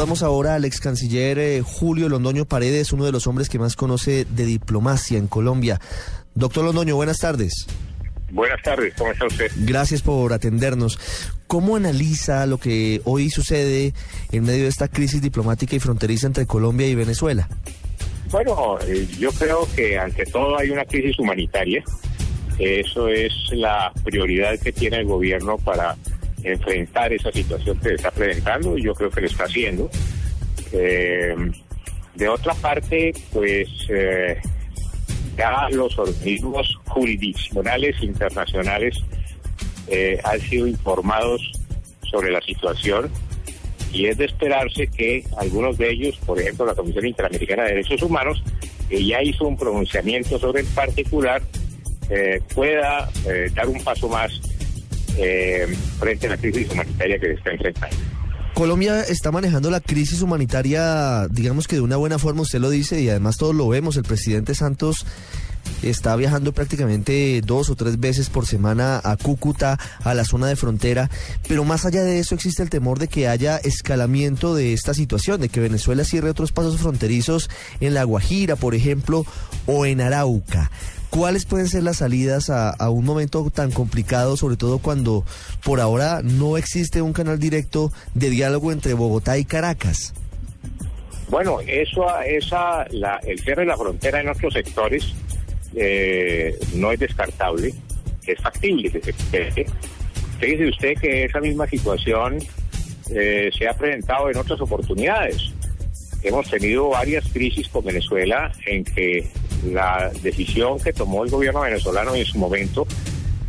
Vamos ahora al ex canciller eh, Julio Londoño Paredes, uno de los hombres que más conoce de diplomacia en Colombia. Doctor Londoño, buenas tardes. Buenas tardes, ¿cómo está usted? Gracias por atendernos. ¿Cómo analiza lo que hoy sucede en medio de esta crisis diplomática y fronteriza entre Colombia y Venezuela? Bueno, eh, yo creo que ante todo hay una crisis humanitaria. Eso es la prioridad que tiene el gobierno para enfrentar esa situación que está presentando y yo creo que lo está haciendo. Eh, de otra parte, pues eh, ya los organismos jurisdiccionales internacionales eh, han sido informados sobre la situación y es de esperarse que algunos de ellos, por ejemplo la Comisión Interamericana de Derechos Humanos, que ya hizo un pronunciamiento sobre el particular, pueda dar un paso más eh, frente a la crisis humanitaria que está enfrentando. Colombia está manejando la crisis humanitaria, digamos que de una buena forma, usted lo dice, y además todos lo vemos. El presidente Santos está viajando prácticamente dos o tres veces por semana a Cúcuta, a la zona de frontera, pero más allá de eso existe el temor de que haya escalamiento de esta situación, de que Venezuela cierre otros pasos fronterizos en La Guajira, por ejemplo, o en Arauca. ¿Cuáles pueden ser las salidas a, un momento tan complicado, sobre todo cuando por ahora no existe un canal directo de diálogo entre Bogotá y Caracas? Bueno, eso, esa, el cierre de la frontera en otros sectores eh, no es descartable, es factible. Fíjese usted que esa misma situación eh, se ha presentado en otras oportunidades. Hemos tenido varias crisis con Venezuela en que la decisión que tomó el gobierno venezolano en su momento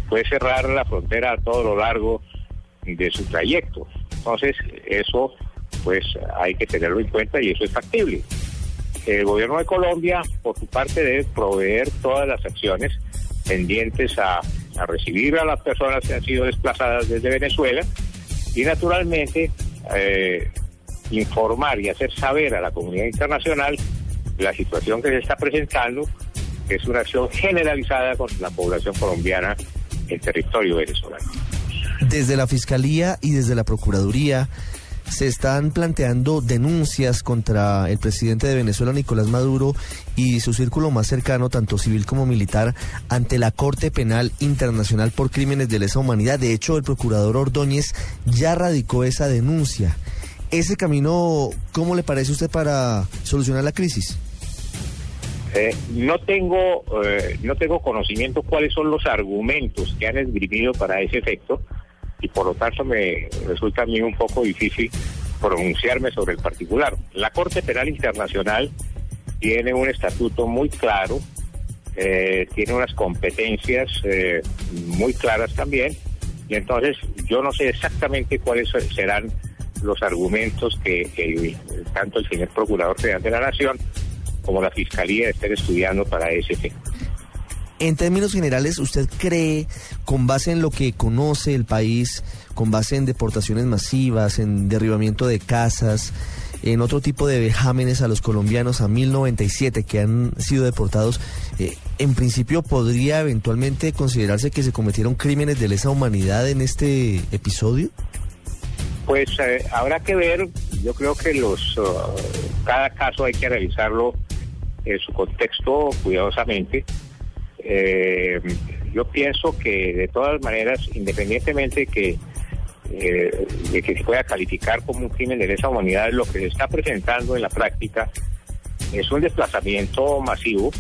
fue cerrar la frontera a todo lo largo de su trayecto. Entonces, eso pues hay que tenerlo en cuenta y eso es factible. El gobierno de Colombia, por su parte, debe proveer todas las acciones pendientes a, recibir a las personas que han sido desplazadas desde Venezuela y, naturalmente, eh, informar y hacer saber a la comunidad internacional la situación que se está presentando, que es una acción generalizada contra la población colombiana en territorio venezolano. Desde la Fiscalía y desde la Procuraduría se están planteando denuncias contra el presidente de Venezuela, Nicolás Maduro, y su círculo más cercano, tanto civil como militar, ante la Corte Penal Internacional por Crímenes de Lesa Humanidad. De hecho, el procurador Ordóñez ya radicó esa denuncia. Ese camino, ¿cómo le parece a usted para solucionar la crisis? Eh, no tengo eh, no tengo conocimiento cuáles son los argumentos que han esgrimido para ese efecto y por lo tanto me resulta a mí un poco difícil pronunciarme sobre el particular. La Corte Penal Internacional tiene un estatuto muy claro, eh, tiene unas competencias muy claras también y entonces yo no sé exactamente cuáles serán los argumentos que, tanto el señor Procurador General de la Nación como la Fiscalía estén estudiando para ese efecto. En términos generales, ¿usted cree, con base en lo que conoce el país, con base en deportaciones masivas, en derribamiento de casas, en otro tipo de vejámenes a los colombianos a 1097 que han sido deportados, eh, en principio podría eventualmente considerarse que se cometieron crímenes de lesa humanidad en este episodio? Pues eh, habrá que ver, yo creo que los uh, cada caso hay que revisarlo en su contexto cuidadosamente. Eh, yo pienso que de todas maneras, independientemente eh, de que se pueda calificar como un crimen de lesa humanidad, lo que se está presentando en la práctica es un desplazamiento masivo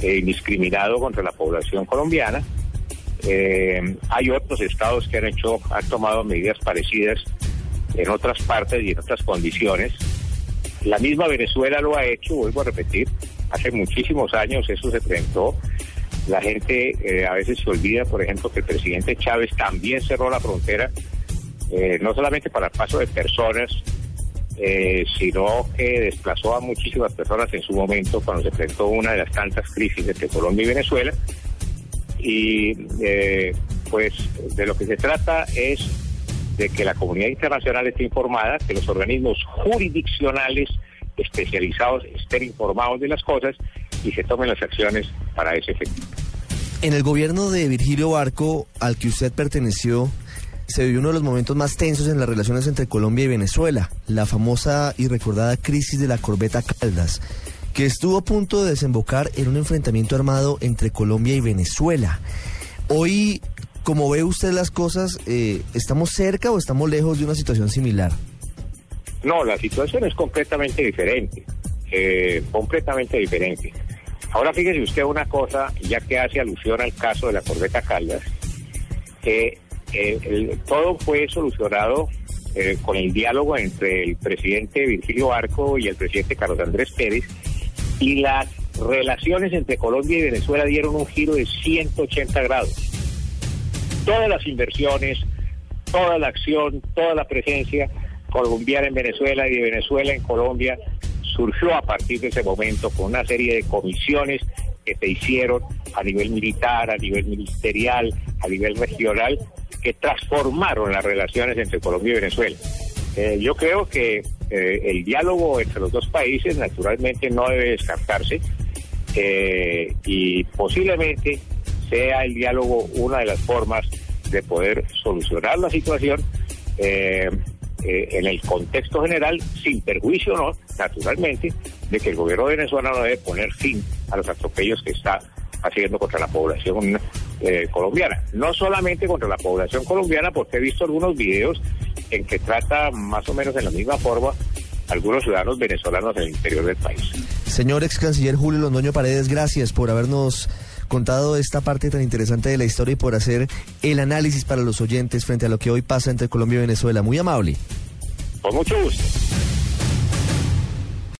e indiscriminado contra la población colombiana. Eh, hay otros estados que han hecho, han tomado medidas parecidas en otras partes y en otras condiciones. La misma Venezuela lo ha hecho, vuelvo a repetir, hace muchísimos años eso se presentó. La gente eh, a veces se olvida, por ejemplo, que el presidente Chávez también cerró la frontera, eh, no solamente para el paso de personas, eh, sino que desplazó a muchísimas personas en su momento cuando se enfrentó una de las tantas crisis entre Colombia y Venezuela. Y pues de lo que se trata es de que la comunidad internacional esté informada, que los organismos jurisdiccionales especializados estén informados de las cosas y se tomen las acciones para ese efecto. En el gobierno de Virgilio Barco, al que usted perteneció, se vivió uno de los momentos más tensos en las relaciones entre Colombia y Venezuela, la famosa y recordada crisis de la corbeta Caldas, que estuvo a punto de desembocar en un enfrentamiento armado entre Colombia y Venezuela. Hoy, como ve usted las cosas, eh, ¿estamos cerca o estamos lejos de una situación similar? No, la situación es completamente diferente, eh, completamente diferente. Ahora fíjese usted una cosa, ya que hace alusión al caso de la corbeta Caldas, que eh, todo fue solucionado eh, con el diálogo entre el presidente Virgilio Arco y el presidente Carlos Andrés Pérez, y las relaciones entre Colombia y Venezuela dieron un giro de 180 grados. Todas las inversiones, toda la acción, toda la presencia colombiana en Venezuela y de Venezuela en Colombia surgió a partir de ese momento con una serie de comisiones que se hicieron a nivel militar, a nivel ministerial, a nivel regional, que transformaron las relaciones entre Colombia y Venezuela. Eh, yo creo que eh, el diálogo entre los dos países naturalmente no debe descartarse eh, y posiblemente sea el diálogo una de las formas de poder solucionar la situación eh, en el contexto general, sin perjuicio, no, naturalmente, de que el gobierno venezolano debe poner fin a los atropellos que está haciendo contra la población eh, colombiana. No solamente contra la población colombiana, porque he visto algunos videos en que trata más o menos en la misma forma algunos ciudadanos venezolanos en el interior del país. Señor ex canciller Julio Londoño Paredes, gracias por habernos contado esta parte tan interesante de la historia y por hacer el análisis para los oyentes frente a lo que hoy pasa entre Colombia y Venezuela. Muy amable. Con mucho gusto.